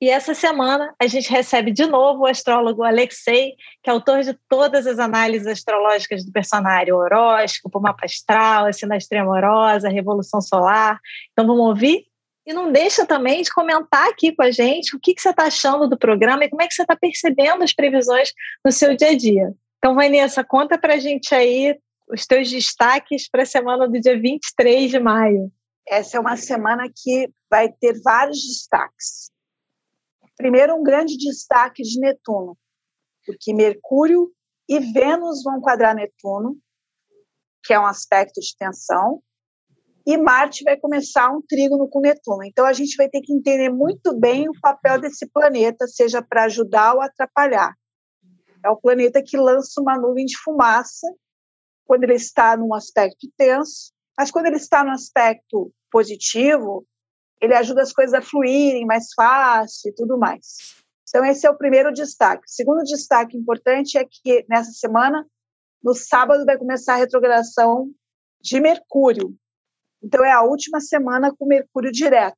E essa semana a gente recebe de novo o astrólogo Alexei, que é autor de todas as análises astrológicas do personagem, horóscopo, mapa astral, a sinastria amorosa, revolução solar. Então vamos ouvir? E não deixa também de comentar aqui com a gente o que, que você está achando do programa e como é que você está percebendo as previsões no seu dia a dia. Então, Vanessa, conta para a gente aí os teus destaques para a semana do dia 23 de maio. Essa é uma semana que vai ter vários destaques. Primeiro, um grande destaque de Netuno, porque Mercúrio e Vênus vão quadrar Netuno, que é um aspecto de tensão, e Marte vai começar um trígono com Netuno. Então a gente vai ter que entender muito bem o papel desse planeta, seja para ajudar ou atrapalhar. É o planeta que lança uma nuvem de fumaça quando ele está num aspecto tenso, mas quando ele está no aspecto positivo, ele ajuda as coisas a fluírem mais fácil e tudo mais. Então, esse é o primeiro destaque. O segundo destaque importante é que nessa semana, no sábado, vai começar a retrogradação de Mercúrio. Então, é a última semana com Mercúrio direto.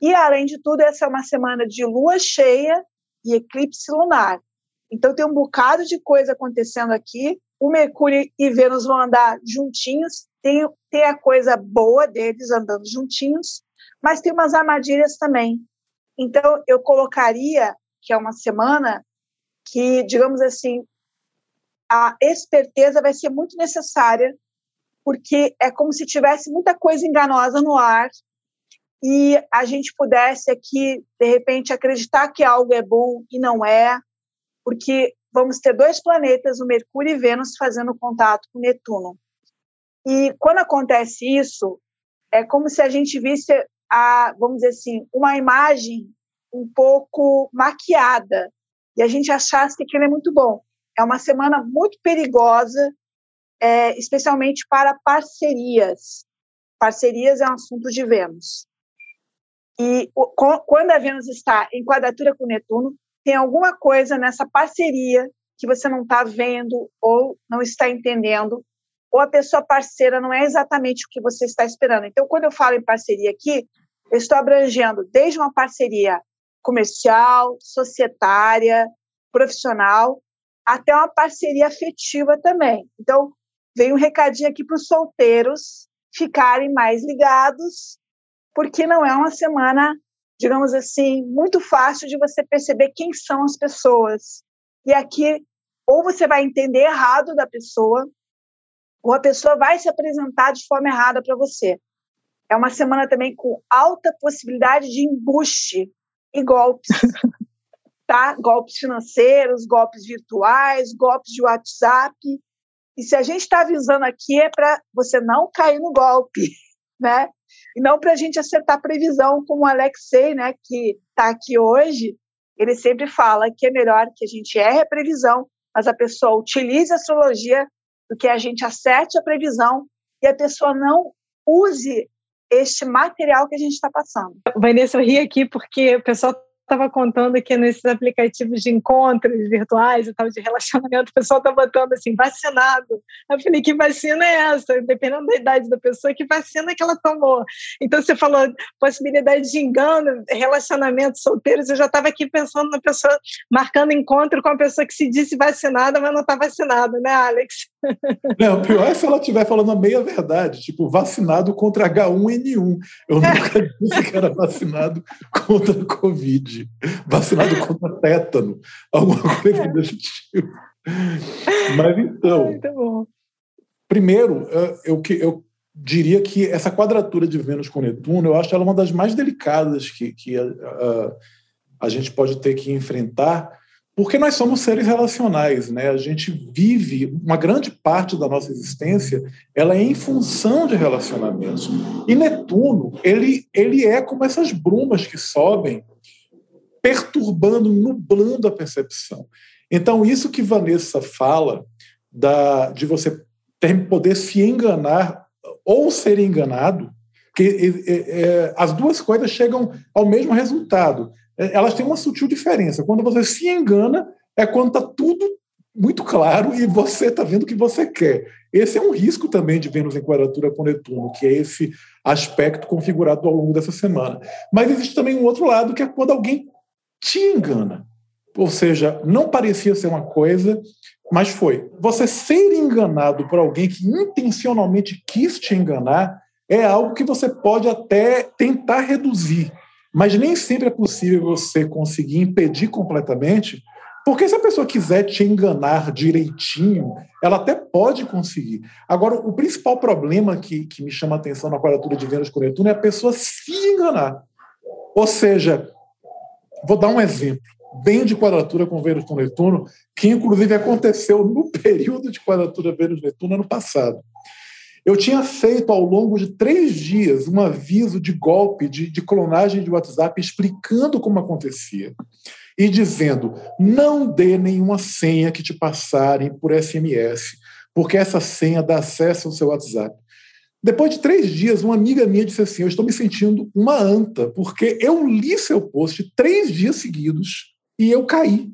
E, além de tudo, essa é uma semana de lua cheia e eclipse lunar. Então, tem um bocado de coisa acontecendo aqui. O Mercúrio e Vênus vão andar juntinhos. Tem, tem a coisa boa deles andando juntinhos mas tem umas armadilhas também. Então, eu colocaria que é uma semana que, digamos assim, a esperteza vai ser muito necessária, porque é como se tivesse muita coisa enganosa no ar e a gente pudesse aqui, de repente, acreditar que algo é bom e não é, porque vamos ter dois planetas, o Mercúrio e Vênus, fazendo contato com Netuno. E quando acontece isso, é como se a gente visse a, vamos dizer assim, uma imagem um pouco maquiada e a gente achasse que aquilo é muito bom. É uma semana muito perigosa, é, especialmente para parcerias. Parcerias é um assunto de Vênus. E o, quando a Vênus está em quadratura com Netuno, tem alguma coisa nessa parceria que você não está vendo ou não está entendendo, ou a pessoa parceira não é exatamente o que você está esperando. Então, quando eu falo em parceria aqui, eu estou abrangendo desde uma parceria comercial, societária, profissional, até uma parceria afetiva também. Então, vem um recadinho aqui para os solteiros ficarem mais ligados, porque não é uma semana, digamos assim, muito fácil de você perceber quem são as pessoas. E aqui, ou você vai entender errado da pessoa, ou a pessoa vai se apresentar de forma errada para você. É uma semana também com alta possibilidade de embuste e golpes. tá? Golpes financeiros, golpes virtuais, golpes de WhatsApp. E se a gente está avisando aqui é para você não cair no golpe, né? E não para a gente acertar previsão, como o Alexei, né, que está aqui hoje, ele sempre fala que é melhor que a gente erre a previsão, mas a pessoa utilize a astrologia do que a gente acerte a previsão e a pessoa não use este material que a gente está passando. Vanessa, eu ri aqui porque o pessoal estava contando que nesses aplicativos de encontros virtuais e tal, de relacionamento, o pessoal está botando assim, vacinado. Eu falei, que vacina é essa? Dependendo da idade da pessoa, que vacina que ela tomou? Então, você falou possibilidade de engano, relacionamentos solteiros, eu já estava aqui pensando na pessoa, marcando encontro com a pessoa que se disse vacinada, mas não está vacinada, né, Alex? Não, pior é se ela estiver falando a meia verdade, tipo, vacinado contra H1N1. Eu nunca disse que era vacinado contra Covid vacinado contra tétano, alguma coisa é. desse tipo. Mas então, primeiro, eu, eu diria que essa quadratura de Vênus com Netuno, eu acho ela uma das mais delicadas que, que a, a, a gente pode ter que enfrentar, porque nós somos seres relacionais, né? A gente vive uma grande parte da nossa existência, ela é em função de relacionamentos. E Netuno, ele ele é como essas brumas que sobem perturbando, nublando a percepção. Então, isso que Vanessa fala da, de você ter, poder se enganar ou ser enganado, que é, é, as duas coisas chegam ao mesmo resultado. É, elas têm uma sutil diferença. Quando você se engana, é quando está tudo muito claro e você está vendo o que você quer. Esse é um risco também de Vênus em quadratura com Netuno, que é esse aspecto configurado ao longo dessa semana. Mas existe também um outro lado, que é quando alguém te engana. Ou seja, não parecia ser uma coisa, mas foi. Você ser enganado por alguém que intencionalmente quis te enganar é algo que você pode até tentar reduzir, mas nem sempre é possível você conseguir impedir completamente, porque se a pessoa quiser te enganar direitinho, ela até pode conseguir. Agora, o principal problema que, que me chama a atenção na quadratura de Vênus com Netuno é a pessoa se enganar. Ou seja, vou dar um exemplo bem de quadratura com Vênus com Netuno, que inclusive aconteceu no período de quadratura Vênus-Netuno ano passado. Eu tinha feito ao longo de três dias um aviso de golpe, de, de clonagem de WhatsApp, explicando como acontecia e dizendo: não dê nenhuma senha que te passarem por SMS, porque essa senha dá acesso ao seu WhatsApp. Depois de três dias, uma amiga minha disse assim: Eu estou me sentindo uma anta, porque eu li seu post três dias seguidos e eu caí.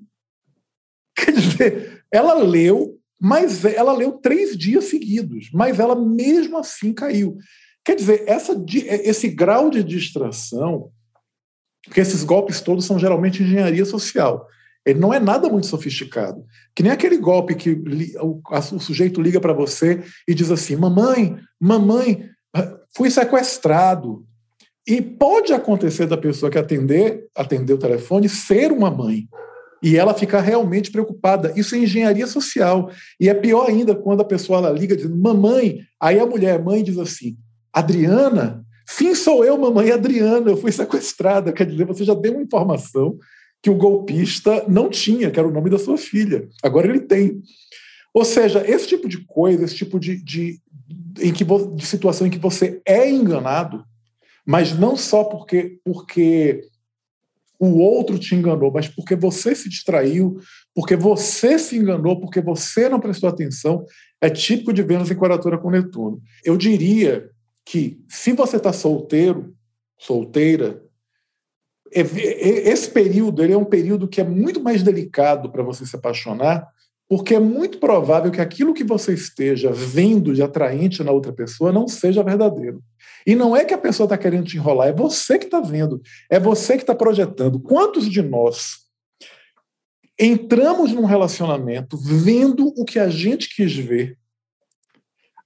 Quer dizer, ela leu, mas ela leu três dias seguidos, mas ela mesmo assim caiu. Quer dizer, essa, esse grau de distração, porque esses golpes todos são geralmente engenharia social. Ele não é nada muito sofisticado. Que nem aquele golpe que o, o sujeito liga para você e diz assim: Mamãe, mamãe, fui sequestrado. E pode acontecer da pessoa que atender, atender o telefone ser uma mãe e ela ficar realmente preocupada. Isso é engenharia social. E é pior ainda quando a pessoa ela liga dizendo, mamãe, aí a mulher, mãe diz assim, Adriana? Sim, sou eu, mamãe Adriana, eu fui sequestrada. Quer dizer, você já deu uma informação que o golpista não tinha, que era o nome da sua filha. Agora ele tem. Ou seja, esse tipo de coisa, esse tipo de, de, em que, de situação em que você é enganado, mas não só porque, porque o outro te enganou, mas porque você se distraiu, porque você se enganou, porque você não prestou atenção, é típico de Vênus em quadratura com Netuno. Eu diria que se você está solteiro, solteira, esse período ele é um período que é muito mais delicado para você se apaixonar, porque é muito provável que aquilo que você esteja vendo de atraente na outra pessoa não seja verdadeiro. E não é que a pessoa está querendo te enrolar, é você que está vendo, é você que está projetando. Quantos de nós entramos num relacionamento vendo o que a gente quis ver,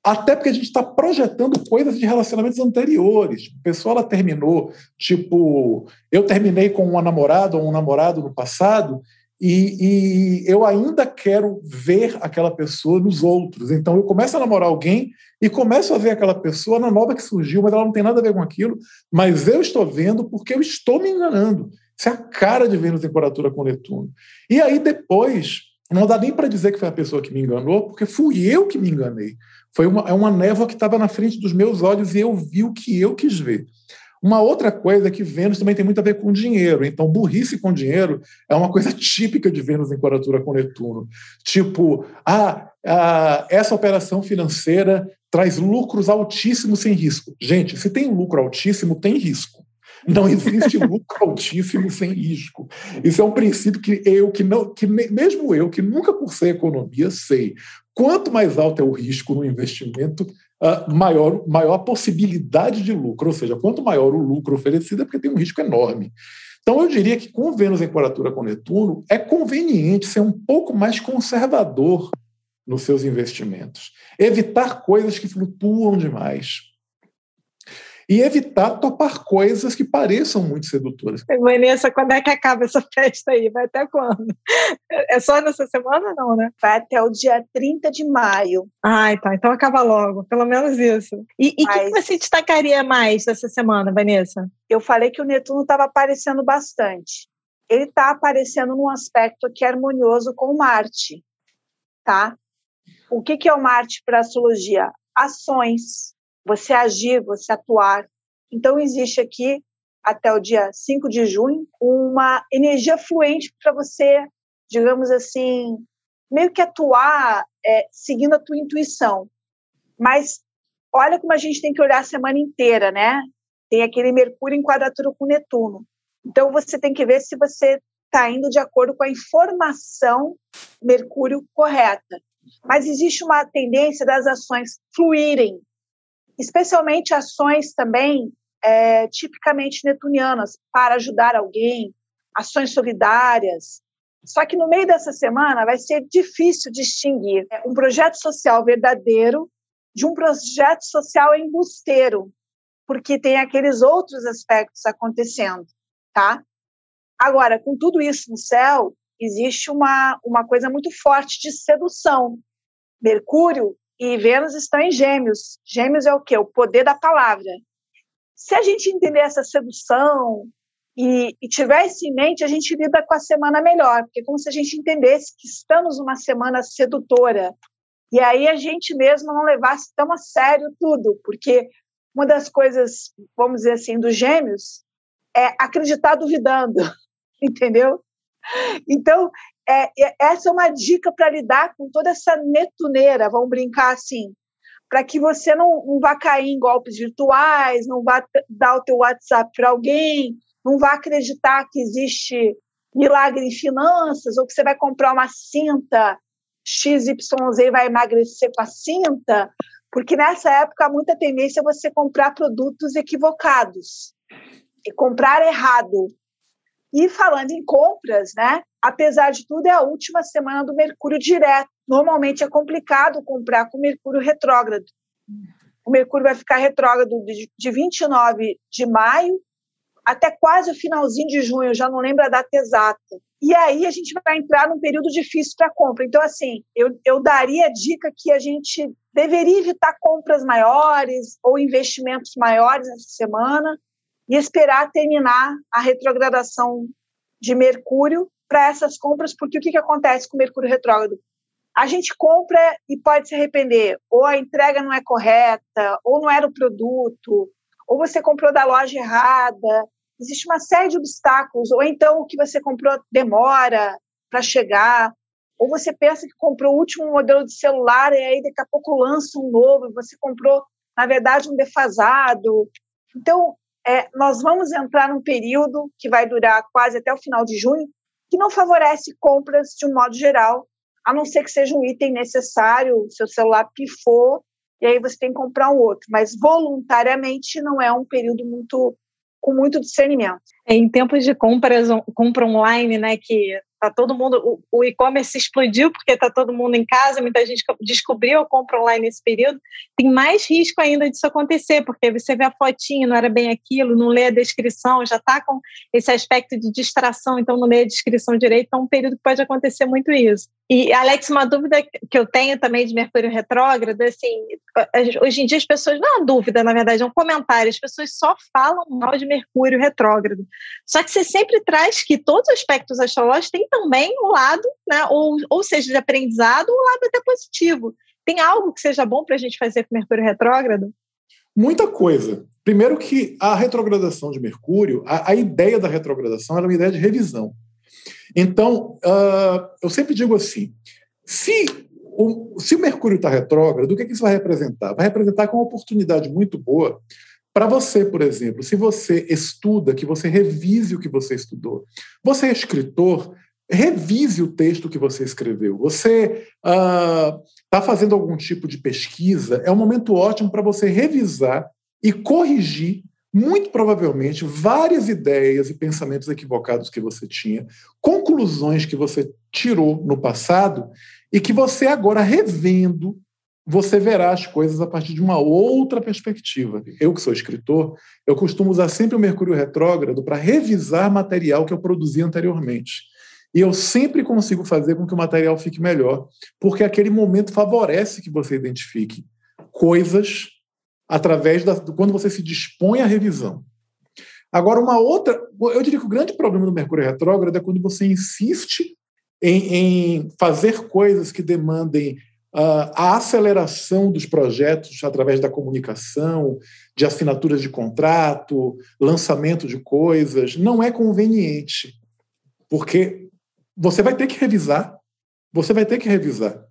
até porque a gente está projetando coisas de relacionamentos anteriores. A pessoa ela terminou, tipo, eu terminei com uma namorada ou um namorado no passado e, e, eu ainda quero ver aquela pessoa nos outros. Então eu começo a namorar alguém e começo a ver aquela pessoa na nova que surgiu, mas ela não tem nada a ver com aquilo, mas eu estou vendo porque eu estou me enganando. Isso é a cara de Vênus em quadratura com Netuno. E aí depois, não dá nem para dizer que foi a pessoa que me enganou, porque fui eu que me enganei. Foi uma, é uma névoa que estava na frente dos meus olhos e eu vi o que eu quis ver. Uma outra coisa é que Vênus também tem muito a ver com dinheiro. Então, burrice com dinheiro é uma coisa típica de Vênus em quadratura com Netuno. Tipo, ah, ah, essa operação financeira traz lucros altíssimos sem risco. Gente, se tem lucro altíssimo, tem risco. Não existe lucro altíssimo sem risco. Isso é um princípio que eu, que não, que mesmo eu, que nunca cursei economia, sei. Quanto mais alto é o risco no investimento, uh, maior, maior possibilidade de lucro. Ou seja, quanto maior o lucro oferecido, é porque tem um risco enorme. Então, eu diria que com Vênus em quadratura com Netuno, é conveniente ser um pouco mais conservador nos seus investimentos. Evitar coisas que flutuam demais e evitar topar coisas que pareçam muito sedutoras. Vanessa, quando é que acaba essa festa aí? Vai até quando? É só nessa semana, não, né? Vai até o dia 30 de maio. Ah, tá. Então acaba logo, pelo menos isso. E o Mas... que você destacaria mais dessa semana, Vanessa? Eu falei que o Netuno estava aparecendo bastante. Ele está aparecendo num aspecto que é harmonioso com Marte, tá? O que, que é o Marte para a astrologia? Ações, você agir, você atuar. Então, existe aqui até o dia 5 de junho, uma energia fluente para você, digamos assim, meio que atuar é, seguindo a tua intuição. Mas olha como a gente tem que olhar a semana inteira, né? Tem aquele Mercúrio em quadratura com Netuno. Então você tem que ver se você está indo de acordo com a informação Mercúrio correta. Mas existe uma tendência das ações fluírem, especialmente ações também é, tipicamente netunianas, para ajudar alguém, ações solidárias. Só que no meio dessa semana vai ser difícil distinguir um projeto social verdadeiro de um projeto social embusteiro, porque tem aqueles outros aspectos acontecendo, tá? Agora, com tudo isso no céu, existe uma, uma coisa muito forte de sedução. Mercúrio e Vênus estão em Gêmeos. Gêmeos é o quê? O poder da palavra. Se a gente entender essa sedução e, e tiver isso em mente, a gente lida com a semana melhor, porque é como se a gente entendesse que estamos numa semana sedutora. E aí a gente mesmo não levasse tão a sério tudo, porque uma das coisas, vamos dizer assim, dos gêmeos é acreditar duvidando, entendeu? Então, é, essa é uma dica para lidar com toda essa netuneira, vamos brincar assim para que você não, não vá cair em golpes virtuais, não vá dar o teu WhatsApp para alguém, não vá acreditar que existe milagre em finanças, ou que você vai comprar uma cinta XYZ e vai emagrecer com a cinta, porque nessa época há muita tendência você comprar produtos equivocados e comprar errado. E falando em compras, né? Apesar de tudo, é a última semana do Mercúrio direto. Normalmente é complicado comprar com Mercúrio retrógrado. O Mercúrio vai ficar retrógrado de 29 de maio até quase o finalzinho de junho, já não lembro a data exata. E aí a gente vai entrar num período difícil para compra. Então, assim, eu, eu daria a dica que a gente deveria evitar compras maiores ou investimentos maiores essa semana e esperar terminar a retrogradação de Mercúrio para essas compras, porque o que, que acontece com Mercúrio retrógrado? A gente compra e pode se arrepender, ou a entrega não é correta, ou não era o produto, ou você comprou da loja errada. Existe uma série de obstáculos, ou então o que você comprou demora para chegar, ou você pensa que comprou o último modelo de celular e aí daqui a pouco lança um novo, e você comprou, na verdade, um defasado. Então, é, nós vamos entrar num período que vai durar quase até o final de junho, que não favorece compras de um modo geral, a não ser que seja um item necessário, seu celular pifou, e aí você tem que comprar um outro. Mas voluntariamente não é um período muito com muito discernimento. É, em tempos de compras, compra online, né, que tá todo mundo, o, o e-commerce explodiu porque tá todo mundo em casa, muita gente descobriu a compra online nesse período, tem mais risco ainda disso acontecer, porque você vê a fotinha, não era bem aquilo, não lê a descrição, já tá com esse aspecto de distração, então não lê a descrição direito, então é um período que pode acontecer muito isso. E, Alex, uma dúvida que eu tenho também de Mercúrio retrógrado, assim, hoje em dia as pessoas, não é uma dúvida, na verdade, é um comentário, as pessoas só falam mal de Mercúrio retrógrado. Só que você sempre traz que todos os aspectos astrológicos têm também um lado, né, ou, ou seja, de aprendizado, um lado até positivo. Tem algo que seja bom para a gente fazer com Mercúrio retrógrado? Muita coisa. Primeiro que a retrogradação de Mercúrio, a, a ideia da retrogradação era uma ideia de revisão. Então, uh, eu sempre digo assim: se o, se o Mercúrio está retrógrado, o que, que isso vai representar? Vai representar com uma oportunidade muito boa para você, por exemplo, se você estuda, que você revise o que você estudou. Você é escritor, revise o texto que você escreveu. Você está uh, fazendo algum tipo de pesquisa, é um momento ótimo para você revisar e corrigir, muito provavelmente, várias ideias e pensamentos equivocados que você tinha, conclusões que você tirou no passado e que você agora revendo você verá as coisas a partir de uma outra perspectiva. Eu, que sou escritor, eu costumo usar sempre o Mercúrio retrógrado para revisar material que eu produzi anteriormente. E eu sempre consigo fazer com que o material fique melhor, porque aquele momento favorece que você identifique coisas através da quando você se dispõe à revisão. Agora, uma outra, eu diria que o grande problema do Mercúrio retrógrado é quando você insiste em, em fazer coisas que demandem a aceleração dos projetos através da comunicação, de assinaturas de contrato, lançamento de coisas, não é conveniente, porque você vai ter que revisar, você vai ter que revisar.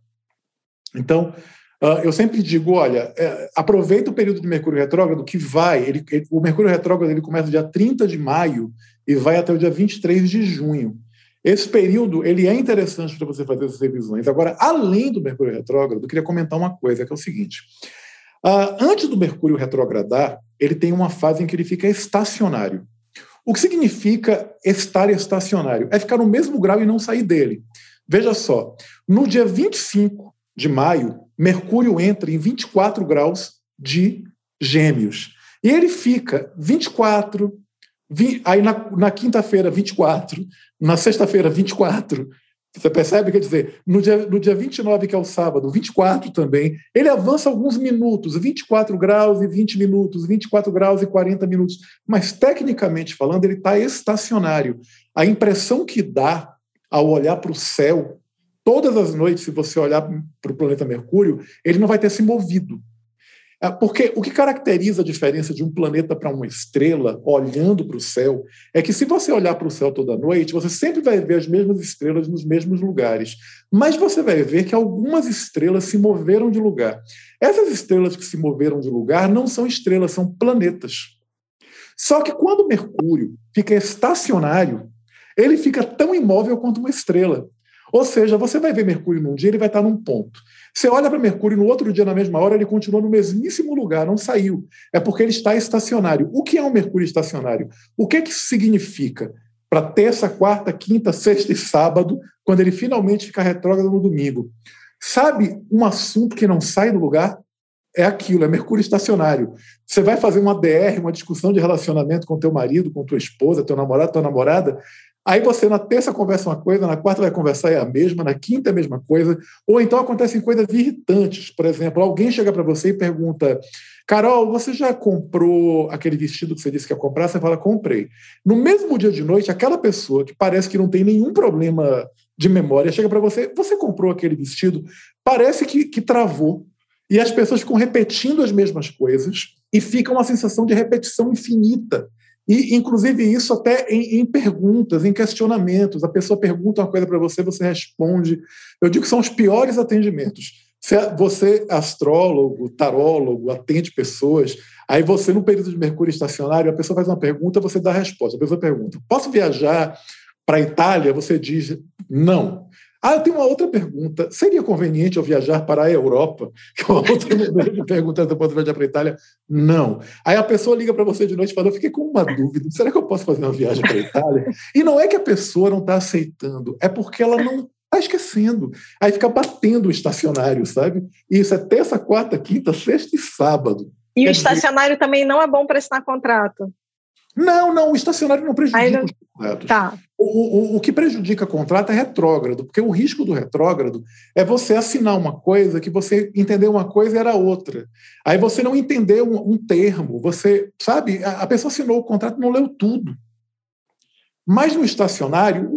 Então, uh, eu sempre digo, olha, é, aproveita o período de Mercúrio retrógrado que vai, ele, o Mercúrio retrógrado ele começa dia 30 de maio e vai até o dia 23 de junho. Esse período ele é interessante para você fazer essas revisões. Agora, além do Mercúrio retrógrado, eu queria comentar uma coisa, que é o seguinte. Uh, antes do Mercúrio retrogradar, ele tem uma fase em que ele fica estacionário. O que significa estar estacionário? É ficar no mesmo grau e não sair dele. Veja só, no dia 25 de maio, Mercúrio entra em 24 graus de Gêmeos. E ele fica 24, 20, aí na, na quinta-feira, 24, na sexta-feira, 24. Você percebe? Quer dizer, no dia, no dia 29, que é o sábado, 24 também, ele avança alguns minutos, 24 graus e 20 minutos, 24 graus e 40 minutos. Mas, tecnicamente falando, ele está estacionário. A impressão que dá ao olhar para o céu, todas as noites, se você olhar para o planeta Mercúrio, ele não vai ter se movido. É, porque o que caracteriza a diferença de um planeta para uma estrela, olhando para o céu, é que se você olhar para o céu toda noite, você sempre vai ver as mesmas estrelas nos mesmos lugares. Mas você vai ver que algumas estrelas se moveram de lugar. Essas estrelas que se moveram de lugar não são estrelas, são planetas. Só que quando Mercúrio fica estacionário, ele fica tão imóvel quanto uma estrela. Ou seja, você vai ver Mercúrio num dia, ele vai estar num ponto. Você olha para Mercúrio no outro dia, na mesma hora, ele continua no mesmíssimo lugar, não saiu. É porque ele está estacionário. O que é um Mercúrio estacionário? O que, é que isso significa? Para terça, quarta, quinta, sexta e sábado, quando ele finalmente fica retrógrado no domingo. Sabe um assunto que não sai do lugar? É aquilo, é Mercúrio estacionário. Você vai fazer uma DR, uma discussão de relacionamento com teu marido, com tua esposa, teu namorado, tua namorada, Aí você na terça conversa uma coisa, na quarta vai conversar é a mesma, na quinta é a mesma coisa. Ou então acontecem coisas irritantes. Por exemplo, alguém chega para você e pergunta: Carol, você já comprou aquele vestido que você disse que ia comprar? Você fala: comprei. No mesmo dia de noite, aquela pessoa que parece que não tem nenhum problema de memória chega para você: você comprou aquele vestido? Parece que, que travou. E as pessoas ficam repetindo as mesmas coisas e fica uma sensação de repetição infinita. E, inclusive, isso até em, em, perguntas, em questionamentos. A pessoa pergunta uma coisa para você, você responde. Eu digo que são os piores atendimentos. Você, astrólogo, tarólogo, atende pessoas, aí você, no período de Mercúrio estacionário, a pessoa faz uma pergunta, você dá a resposta. A pessoa pergunta: posso viajar para a Itália? Você diz não. Ah, eu tenho uma outra pergunta. Seria conveniente eu viajar para a Europa? Que é uma outra de se eu posso viajar para a Itália. Não. Aí a pessoa liga para você de noite e fala: Eu fiquei com uma dúvida. Será que eu posso fazer uma viagem para a Itália? E não é que a pessoa não está aceitando, é porque ela não está esquecendo. Aí fica batendo o estacionário, sabe? E isso é terça, quarta, quinta, sexta e sábado. E Quer o estacionário dizer... também não é bom para assinar contrato. Não, não, o estacionário não prejudica não... os contratos. Tá. O, o, o que prejudica contrato é retrógrado, porque o risco do retrógrado é você assinar uma coisa que você entendeu uma coisa e era outra. Aí você não entendeu um, um termo, você, sabe, a, a pessoa assinou o contrato não leu tudo. Mas no estacionário,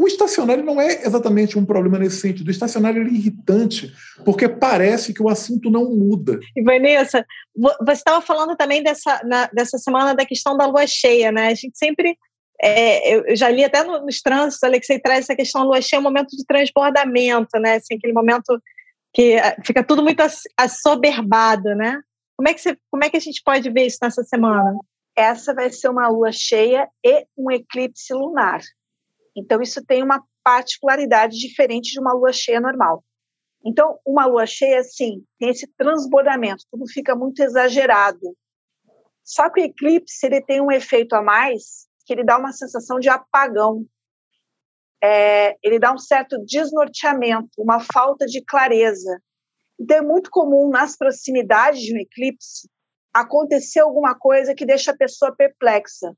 o estacionário não é exatamente um problema nesse sentido. O estacionário é irritante, porque parece que o assunto não muda. E Vanessa, você estava falando também dessa, na, dessa semana da questão da lua cheia, né? A gente sempre. É, eu já li até nos trânsitos, Alexei traz essa questão da lua cheia, um momento de transbordamento, né? Assim, aquele momento que é, fica tudo muito assoberbado, né? Como é, que você, como é que a gente pode ver isso nessa semana? Essa vai ser uma lua cheia e um eclipse lunar. Então, isso tem uma particularidade diferente de uma lua cheia normal. Então, uma lua cheia, sim, tem esse transbordamento, tudo fica muito exagerado. Só que o eclipse ele tem um efeito a mais, que ele dá uma sensação de apagão. É, ele dá um certo desnorteamento, uma falta de clareza. Então, é muito comum nas proximidades de um eclipse acontecer alguma coisa que deixa a pessoa perplexa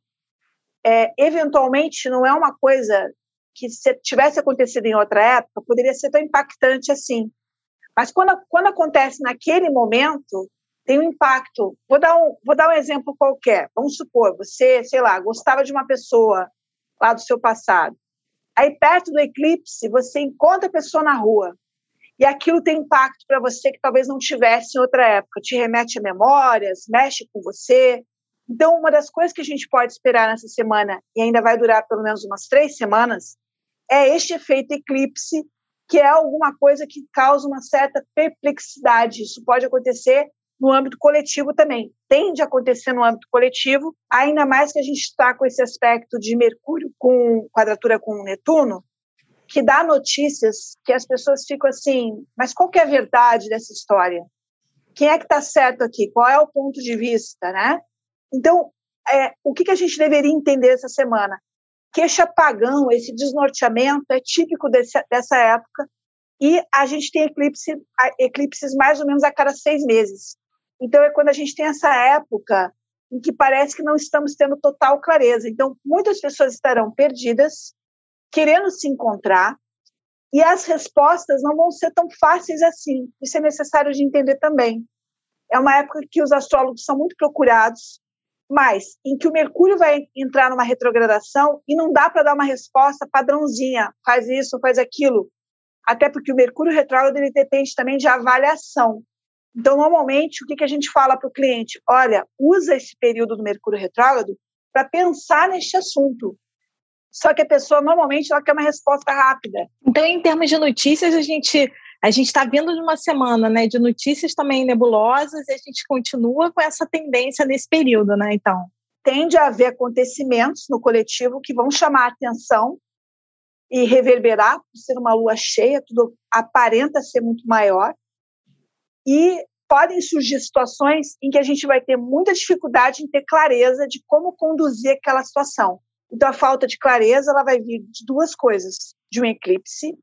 é, eventualmente não é uma coisa que se tivesse acontecido em outra época poderia ser tão impactante assim. Mas quando, quando acontece naquele momento, tem um impacto. Vou dar um, vou dar um exemplo qualquer. Vamos supor, você, sei lá, gostava de uma pessoa lá do seu passado. Aí, perto do eclipse, você encontra a pessoa na rua. e aquilo tem impacto para você que talvez não tivesse em outra época, te remete a memórias, mexe com você. Então, uma das coisas que a gente pode esperar nessa semana, e ainda vai durar pelo menos umas três semanas, é este efeito eclipse, que é alguma coisa que causa uma certa perplexidade. Isso pode acontecer no âmbito coletivo também. Tende a acontecer no âmbito coletivo, ainda mais que a gente está com esse aspecto de Mercúrio com quadratura com Netuno, que dá notícias que as pessoas ficam assim, mas qual que é a verdade dessa história? Quem é que está certo aqui? Qual é o ponto de vista, né? Então, é, o que, que a gente deveria entender essa semana? queixa pagão, esse desnorteamento é típico desse, dessa época, e a gente tem eclipse, eclipses mais ou menos a cada seis meses. Então, é quando a gente tem essa época em que parece que não estamos tendo total clareza. Então, muitas pessoas estarão perdidas, querendo se encontrar, e as respostas não vão ser tão fáceis assim. Isso é necessário de entender também. É uma época que os astrólogos são muito procurados, mas em que o Mercúrio vai entrar numa retrogradação e não dá para dar uma resposta padrãozinha, faz isso, faz aquilo. Até porque o Mercúrio retrógrado ele depende também de avaliação. Então, normalmente, o que, que a gente fala para o cliente? Olha, usa esse período do Mercúrio retrógrado para pensar neste assunto. Só que a pessoa, normalmente, ela quer uma resposta rápida. Então, em termos de notícias, a gente a gente está vindo de uma semana né, de notícias também nebulosas e a gente continua com essa tendência nesse período, né? Então. Tende a haver acontecimentos no coletivo que vão chamar a atenção e reverberar, por ser uma lua cheia, tudo aparenta ser muito maior. E podem surgir situações em que a gente vai ter muita dificuldade em ter clareza de como conduzir aquela situação. Então, a falta de clareza ela vai vir de duas coisas: de um eclipse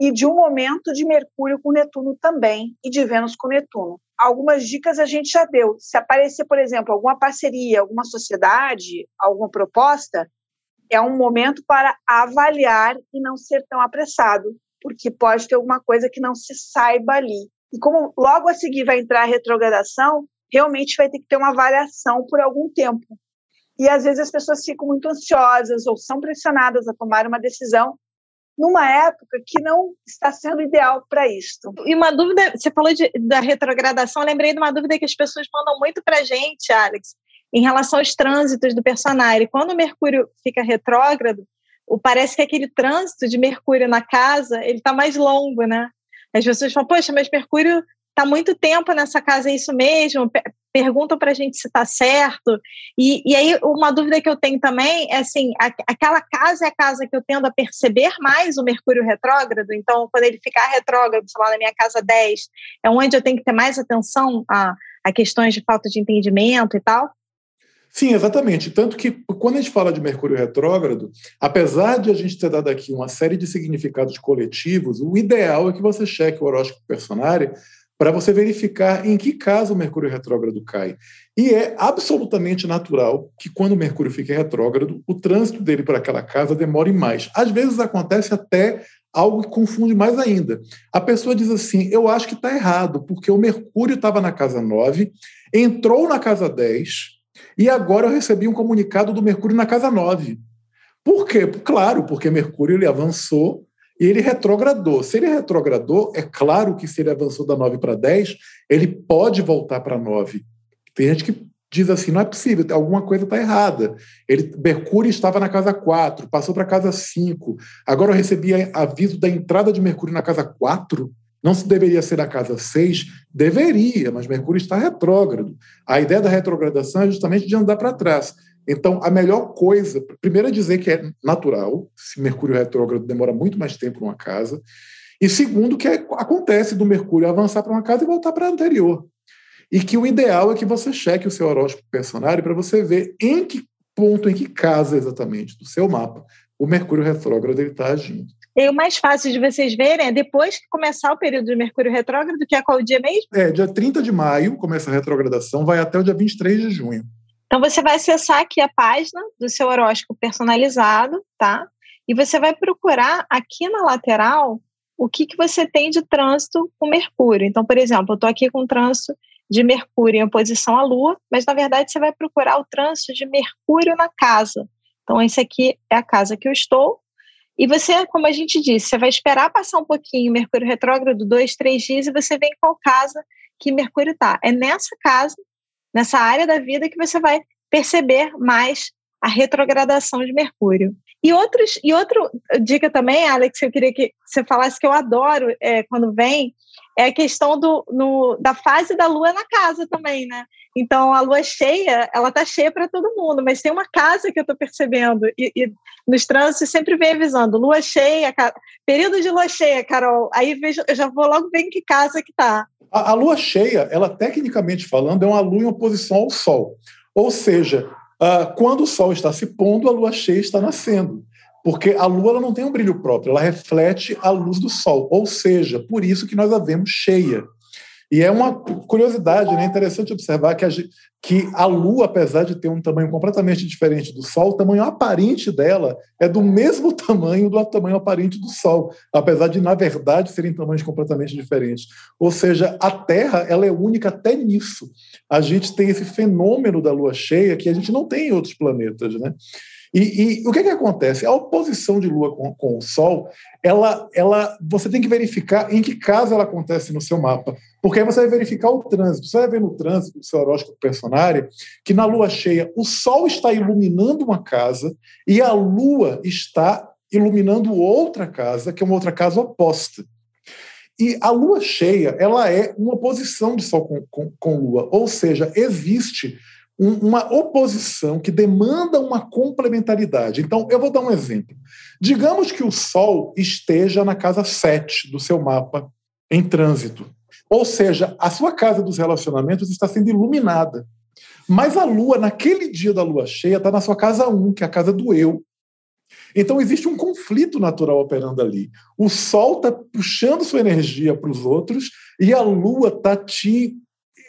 e de um momento de Mercúrio com Netuno também e de Vênus com Netuno. Algumas dicas a gente já deu. Se aparecer, por exemplo, alguma parceria, alguma sociedade, alguma proposta, é um momento para avaliar e não ser tão apressado, porque pode ter alguma coisa que não se saiba ali. E como logo a seguir vai entrar a retrogradação, realmente vai ter que ter uma avaliação por algum tempo. E às vezes as pessoas ficam muito ansiosas ou são pressionadas a tomar uma decisão numa época que não está sendo ideal para isto. E uma dúvida, você falou de, da retrogradação, eu lembrei de uma dúvida que as pessoas mandam muito para a gente, Alex, em relação aos trânsitos do personagem. Quando o Mercúrio fica retrógrado, parece que aquele trânsito de Mercúrio na casa, ele está mais longo, né? As pessoas falam, poxa, mas Mercúrio está muito tempo nessa casa, é isso mesmo? Perguntam para a gente se está certo. E, e aí, uma dúvida que eu tenho também é assim: a, aquela casa é a casa que eu tendo a perceber mais o Mercúrio retrógrado. Então, quando ele ficar retrógrado, sei lá, na minha casa 10, é onde eu tenho que ter mais atenção a, a questões de falta de entendimento e tal. Sim, exatamente. Tanto que quando a gente fala de Mercúrio retrógrado, apesar de a gente ter dado aqui uma série de significados coletivos, o ideal é que você cheque o horóscopo personário para você verificar em que caso o Mercúrio retrógrado cai. E é absolutamente natural que quando o Mercúrio fica retrógrado, o trânsito dele para aquela casa demore mais. Às vezes acontece até algo que confunde mais ainda. A pessoa diz assim: eu acho que está errado, porque o Mercúrio estava na casa 9, entrou na casa 10, e agora eu recebi um comunicado do Mercúrio na casa 9. Por quê? Claro, porque Mercúrio ele avançou e ele retrogradou. Se ele retrogradou, é claro que se ele avançou da 9 para 10, ele pode voltar para 9. Tem gente que diz assim: não é possível, alguma coisa está errada. Ele, Mercúrio estava na casa 4, passou para a casa 5. Agora eu recebi aviso da entrada de Mercúrio na casa 4. Não se deveria ser a casa 6? Deveria, mas Mercúrio está retrógrado. A ideia da retrogradação é justamente de andar para trás. Então, a melhor coisa, primeiro é dizer que é natural, se Mercúrio retrógrado demora muito mais tempo numa casa, e segundo, que é, acontece do Mercúrio avançar para uma casa e voltar para a anterior. E que o ideal é que você cheque o seu horóscopo personário para você ver em que ponto, em que casa exatamente do seu mapa o Mercúrio retrógrado está agindo. E o mais fácil de vocês verem é depois que começar o período de Mercúrio retrógrado, que é qual dia mesmo? É, dia 30 de maio começa a retrogradação, vai até o dia 23 de junho. Então, você vai acessar aqui a página do seu horóscopo personalizado, tá? E você vai procurar aqui na lateral o que, que você tem de trânsito com Mercúrio. Então, por exemplo, eu estou aqui com o trânsito de Mercúrio em oposição à Lua, mas na verdade você vai procurar o trânsito de Mercúrio na casa. Então, esse aqui é a casa que eu estou. E você, como a gente disse, você vai esperar passar um pouquinho Mercúrio retrógrado, dois, três dias, e você vê em qual casa que Mercúrio está. É nessa casa, nessa área da vida, que você vai perceber mais a retrogradação de Mercúrio. E, outros, e outra dica também, Alex, eu queria que você falasse que eu adoro é, quando vem, é a questão do, no, da fase da lua na casa também, né? Então, a lua cheia, ela tá cheia para todo mundo, mas tem uma casa que eu estou percebendo, e, e, nos trânsitos sempre vem avisando, lua cheia, período de lua cheia, Carol, aí vejo, eu já vou logo ver em que casa que tá. A, a lua cheia, ela tecnicamente falando, é uma lua em oposição ao sol. Ou seja, uh, quando o sol está se pondo, a lua cheia está nascendo porque a Lua ela não tem um brilho próprio, ela reflete a luz do Sol, ou seja, por isso que nós a vemos cheia. E é uma curiosidade, né? interessante observar que a, que a Lua, apesar de ter um tamanho completamente diferente do Sol, o tamanho aparente dela é do mesmo tamanho do tamanho aparente do Sol, apesar de, na verdade, serem tamanhos completamente diferentes. Ou seja, a Terra ela é única até nisso. A gente tem esse fenômeno da Lua cheia que a gente não tem em outros planetas. Né? E, e, o que, que acontece? A oposição de Lua com, com, o Sol, ela, ela, você tem que verificar em que caso ela acontece no seu mapa, porque aí você vai verificar o trânsito. Você vai ver no trânsito do seu horóscopo personário que na Lua cheia o Sol está iluminando uma casa e a Lua está iluminando outra casa, que é uma outra casa oposta. E a lua cheia, ela é uma oposição de Sol com, com, com Lua, ou seja, existe uma oposição que demanda uma complementaridade. Então, eu vou dar um exemplo. Digamos que o Sol esteja na casa 7 do seu mapa, em trânsito. Ou seja, a sua casa dos relacionamentos está sendo iluminada. Mas a Lua, naquele dia da Lua cheia, está na sua casa 1, que é a casa do eu. Então, existe um conflito natural operando ali. O Sol está puxando sua energia para os outros e a Lua está te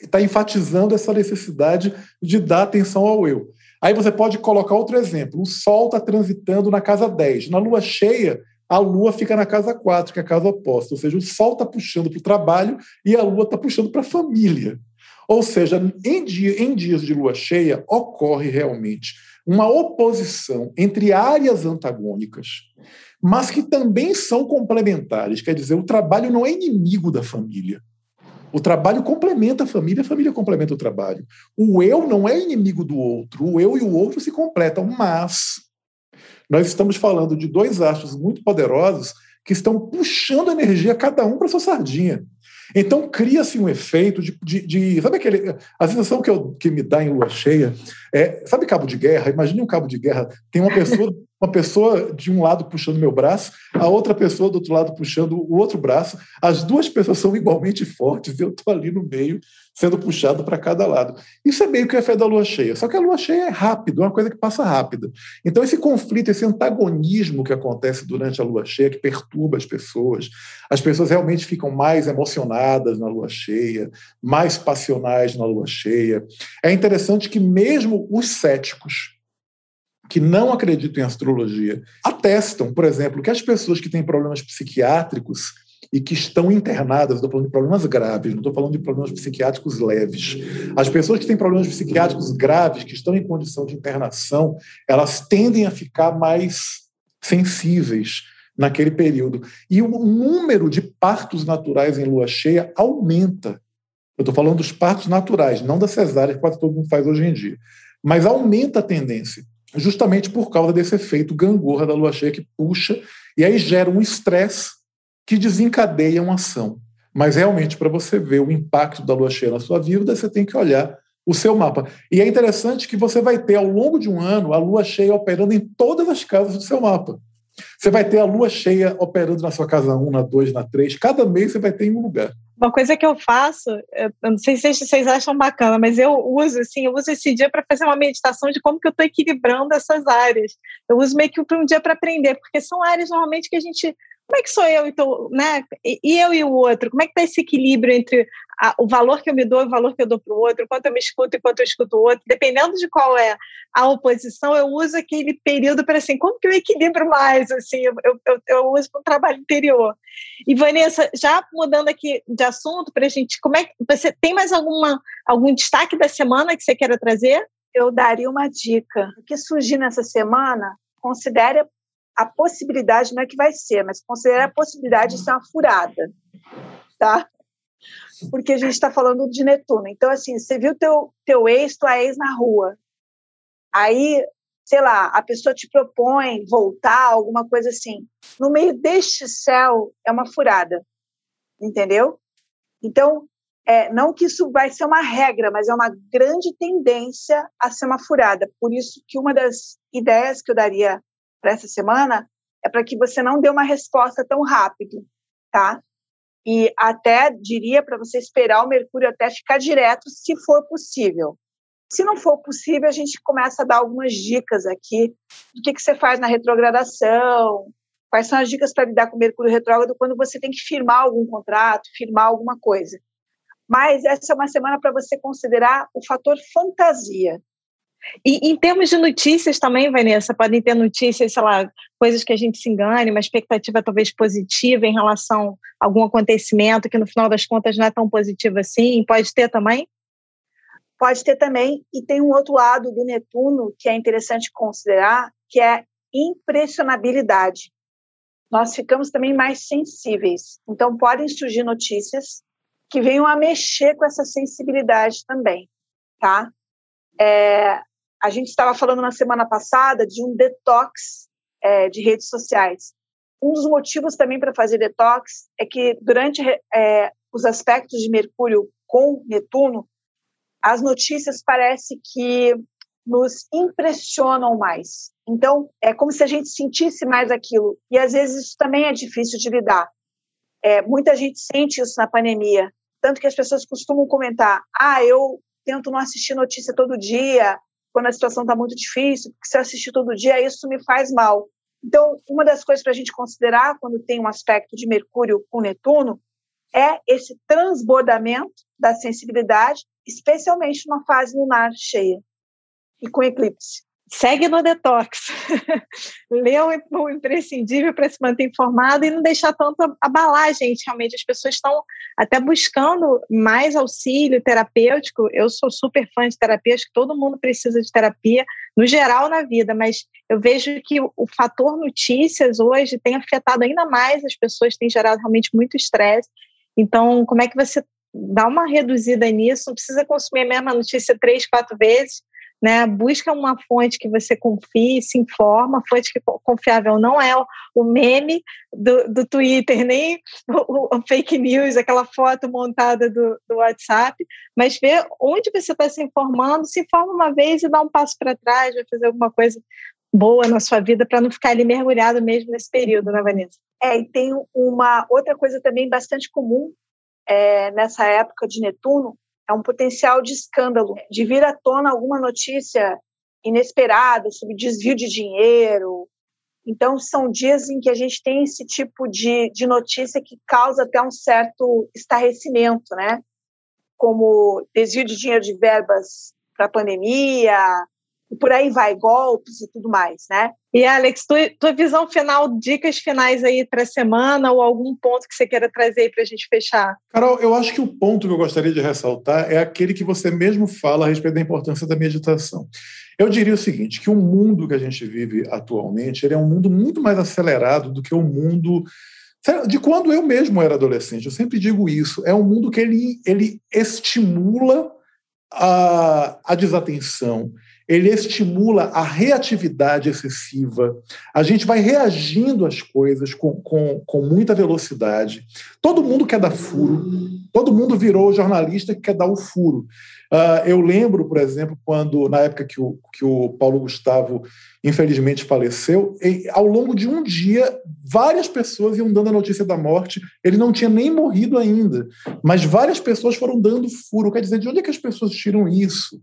está enfatizando essa necessidade de dar atenção ao eu. Aí você pode colocar outro exemplo. O Sol está transitando na casa 10. Na lua cheia, a lua fica na casa 4, que é a casa oposta. Ou seja, o Sol está puxando para o trabalho e a lua está puxando para a família. Ou seja, em, dia, em dias de lua cheia, ocorre realmente uma oposição entre áreas antagônicas, mas que também são complementares. Quer dizer, o trabalho não é inimigo da família. O trabalho complementa a família, a família complementa o trabalho. O eu não é inimigo do outro, o eu e o outro se completam, mas nós estamos falando de dois astros muito poderosos que estão puxando energia cada um para sua sardinha. Então cria-se um efeito de, de, de, Sabe aquele. A sensação que, eu, que me dá em lua cheia é. Sabe cabo de guerra? Imagine um cabo de guerra. Tem uma pessoa, uma pessoa de um lado puxando meu braço, a outra pessoa do outro lado puxando o outro braço. As duas pessoas são igualmente fortes eu estou ali no meio sendo puxado para cada lado. Isso é meio que a fé da lua cheia. Só que a lua cheia é rápido, é uma coisa que passa rápida. Então, esse conflito, esse antagonismo que acontece durante a lua cheia, que perturba as pessoas, as pessoas realmente ficam mais emocionadas na lua cheia, mais passionais na lua cheia. É interessante que, mesmo os céticos, que não acreditam em astrologia, atestam, por exemplo, que as pessoas que têm problemas psiquiátricos e que estão internadas, estou falando de problemas graves, não estou falando de problemas psiquiátricos leves. As pessoas que têm problemas psiquiátricos graves, que estão em condição de internação, elas tendem a ficar mais sensíveis naquele período. E o número de partos naturais em lua cheia aumenta. Eu estou falando dos partos naturais, não da cesárea, que quase todo mundo faz hoje em dia. Mas aumenta a tendência, justamente por causa desse efeito gangorra da lua cheia que puxa, e aí gera um estresse que desencadeiam ação. Mas realmente, para você ver o impacto da lua cheia na sua vida, você tem que olhar o seu mapa. E é interessante que você vai ter, ao longo de um ano, a lua cheia operando em todas as casas do seu mapa. Você vai ter a lua cheia operando na sua casa 1, na 2, na 3. Cada mês você vai ter em um lugar. Uma coisa que eu faço, eu não sei se vocês acham bacana, mas eu uso assim, eu uso esse dia para fazer uma meditação de como que eu estou equilibrando essas áreas. Eu uso meio que um dia para aprender, porque são áreas normalmente que a gente como é que sou eu, então, né? E eu e o outro? Como é que está esse equilíbrio entre a, o valor que eu me dou e o valor que eu dou para o outro, quanto eu me escuto e quanto eu escuto o outro? Dependendo de qual é a oposição, eu uso aquele período para assim, como que eu equilibro mais? Assim, eu, eu, eu uso para um trabalho interior. E Vanessa, já mudando aqui de assunto para a gente, como é que você tem mais alguma algum destaque da semana que você queira trazer? Eu daria uma dica. O que surgir nessa semana, considere a possibilidade, não é que vai ser, mas considerar a possibilidade de ser uma furada, tá? Porque a gente está falando de Netuno. Então, assim, você viu teu, teu ex, tua ex na rua. Aí, sei lá, a pessoa te propõe voltar, alguma coisa assim. No meio deste céu é uma furada, entendeu? Então, é, não que isso vai ser uma regra, mas é uma grande tendência a ser uma furada. Por isso que uma das ideias que eu daria para essa semana é para que você não dê uma resposta tão rápido, tá? E até diria para você esperar o Mercúrio até ficar direto, se for possível. Se não for possível, a gente começa a dar algumas dicas aqui do que, que você faz na retrogradação, quais são as dicas para lidar com o Mercúrio retrógrado quando você tem que firmar algum contrato, firmar alguma coisa. Mas essa é uma semana para você considerar o fator fantasia. E em termos de notícias também, Vanessa, podem ter notícias, sei lá, coisas que a gente se engane, uma expectativa talvez positiva em relação a algum acontecimento que no final das contas não é tão positivo assim. Pode ter também? Pode ter também. E tem um outro lado do Netuno que é interessante considerar, que é impressionabilidade. Nós ficamos também mais sensíveis. Então, podem surgir notícias que venham a mexer com essa sensibilidade também, tá? É, a gente estava falando na semana passada de um detox é, de redes sociais. Um dos motivos também para fazer detox é que durante é, os aspectos de Mercúrio com Netuno, as notícias parece que nos impressionam mais. Então, é como se a gente sentisse mais aquilo. E às vezes isso também é difícil de lidar. É, muita gente sente isso na pandemia. Tanto que as pessoas costumam comentar: ah, eu tento não assistir notícia todo dia, quando a situação está muito difícil, porque se eu assistir todo dia, isso me faz mal. Então, uma das coisas para a gente considerar quando tem um aspecto de Mercúrio com Netuno é esse transbordamento da sensibilidade, especialmente numa fase lunar cheia e com eclipse segue no detox. Lê o imprescindível para se manter informado e não deixar tanto abalar a gente. Realmente, as pessoas estão até buscando mais auxílio terapêutico. Eu sou super fã de terapia, acho que todo mundo precisa de terapia, no geral na vida, mas eu vejo que o, o fator notícias hoje tem afetado ainda mais as pessoas, tem gerado realmente muito estresse. Então, como é que você dá uma reduzida nisso? Não precisa consumir a mesma notícia três, quatro vezes né? Busca uma fonte que você confie, se informa, fonte que confiável não é o, meme do, do Twitter, nem o, o, fake news, aquela foto montada do, do WhatsApp, mas vê onde você está se informando, se informa uma vez e dá um passo para trás, vai fazer alguma coisa boa na sua vida para não ficar ali mergulhado mesmo nesse período, né, Vanessa? É, e tem uma outra coisa também bastante comum é, nessa época de Netuno, é um potencial de escândalo, de vir à tona alguma notícia inesperada sobre desvio de dinheiro. Então, são dias em que a gente tem esse tipo de, de notícia que causa até um certo estarrecimento, né? Como desvio de dinheiro de verbas para a pandemia, e por aí vai, golpes e tudo mais, né? E Alex, tua, tua visão final, dicas finais aí para a semana ou algum ponto que você queira trazer aí para a gente fechar? Carol, eu acho que o ponto que eu gostaria de ressaltar é aquele que você mesmo fala a respeito da importância da meditação. Eu diria o seguinte, que o mundo que a gente vive atualmente ele é um mundo muito mais acelerado do que o mundo de quando eu mesmo era adolescente. Eu sempre digo isso. É um mundo que ele, ele estimula a, a desatenção, ele estimula a reatividade excessiva. A gente vai reagindo às coisas com, com, com muita velocidade. Todo mundo quer dar furo, todo mundo virou jornalista que quer dar o furo. Uh, eu lembro, por exemplo, quando, na época que o, que o Paulo Gustavo infelizmente faleceu, e, ao longo de um dia, várias pessoas iam dando a notícia da morte. Ele não tinha nem morrido ainda, mas várias pessoas foram dando furo. Quer dizer, de onde é que as pessoas tiram isso?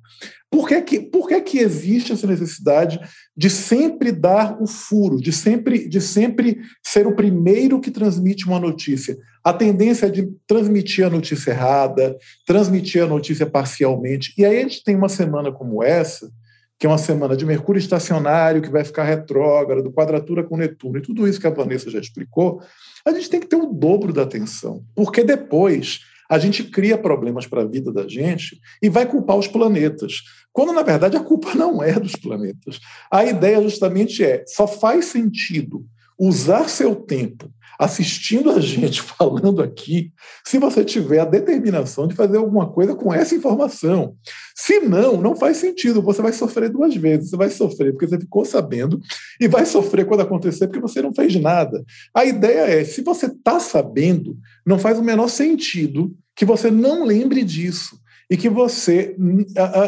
Por que, que, por que, que existe essa necessidade de sempre dar o furo, de sempre, de sempre ser o primeiro que transmite uma notícia? A tendência é de transmitir a notícia errada, transmitir a notícia parcialmente. E aí a gente tem uma semana como essa, que é uma semana de Mercúrio estacionário, que vai ficar retrógrado, quadratura com Netuno, e tudo isso que a Vanessa já explicou, a gente tem que ter o dobro da atenção, porque depois a gente cria problemas para a vida da gente e vai culpar os planetas. Quando, na verdade, a culpa não é dos planetas. A ideia justamente é: só faz sentido usar seu tempo assistindo a gente falando aqui, se você tiver a determinação de fazer alguma coisa com essa informação. Se não, não faz sentido. Você vai sofrer duas vezes. Você vai sofrer porque você ficou sabendo e vai sofrer quando acontecer porque você não fez nada. A ideia é: se você está sabendo, não faz o menor sentido que você não lembre disso e que você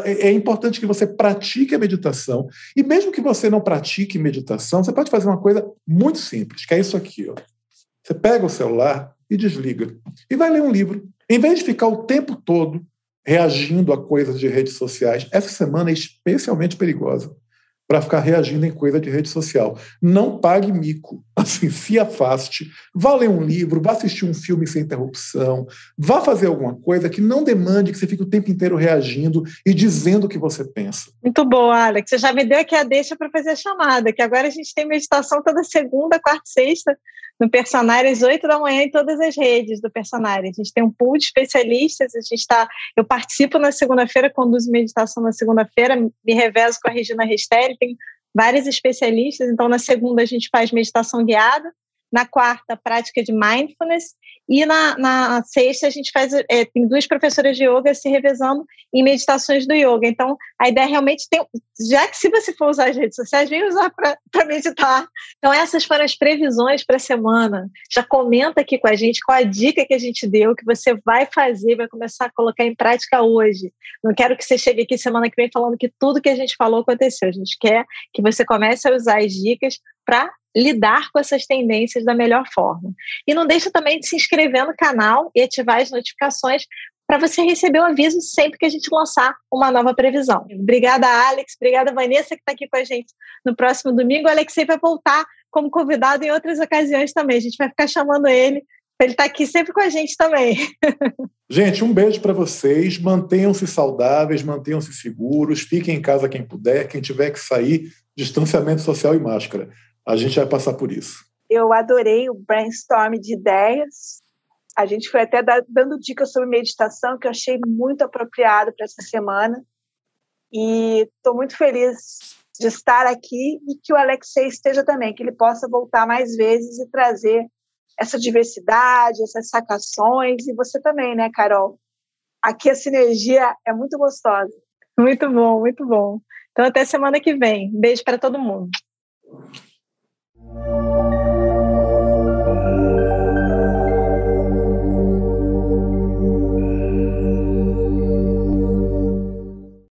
é importante que você pratique a meditação e mesmo que você não pratique meditação, você pode fazer uma coisa muito simples, que é isso aqui, ó. Você pega o celular e desliga e vai ler um livro. Em vez de ficar o tempo todo reagindo a coisas de redes sociais, essa semana é especialmente perigosa para ficar reagindo em coisa de rede social. Não pague mico. Assim, se afaste, vá ler um livro, vá assistir um filme sem interrupção, vá fazer alguma coisa que não demande que você fique o tempo inteiro reagindo e dizendo o que você pensa. Muito bom, Alex. Você já me deu aqui a deixa para fazer a chamada, que agora a gente tem meditação toda segunda, quarta e sexta no Personagens, 8 da manhã, em todas as redes do Personagens. A gente tem um pool de especialistas, a gente está. Eu participo na segunda-feira, conduzo meditação na segunda-feira, me revezo com a Regina Restelli, tem vários especialistas, então na segunda a gente faz meditação guiada, na quarta, prática de mindfulness, e na, na sexta, a gente faz. É, tem duas professoras de yoga se revezando em meditações do yoga. Então, a ideia realmente tem. Já que se você for usar as redes sociais, vem usar para meditar. Então, essas foram as previsões para a semana. Já comenta aqui com a gente qual a dica que a gente deu, que você vai fazer, vai começar a colocar em prática hoje. Não quero que você chegue aqui semana que vem falando que tudo que a gente falou aconteceu. A gente quer que você comece a usar as dicas para lidar com essas tendências da melhor forma. E não deixa também de se inscrever no canal e ativar as notificações para você receber o aviso sempre que a gente lançar uma nova previsão. Obrigada, Alex. Obrigada, Vanessa, que está aqui com a gente no próximo domingo. O Alexei vai voltar como convidado em outras ocasiões também. A gente vai ficar chamando ele ele está aqui sempre com a gente também. Gente, um beijo para vocês. Mantenham-se saudáveis, mantenham-se seguros. Fiquem em casa quem puder. Quem tiver que sair, distanciamento social e máscara a gente vai passar por isso. Eu adorei o brainstorm de ideias. A gente foi até dando dicas sobre meditação que eu achei muito apropriado para essa semana. E estou muito feliz de estar aqui e que o Alexei esteja também, que ele possa voltar mais vezes e trazer essa diversidade, essas sacações. E você também, né, Carol? Aqui a sinergia é muito gostosa. Muito bom, muito bom. Então, até semana que vem. Beijo para todo mundo. Thank you.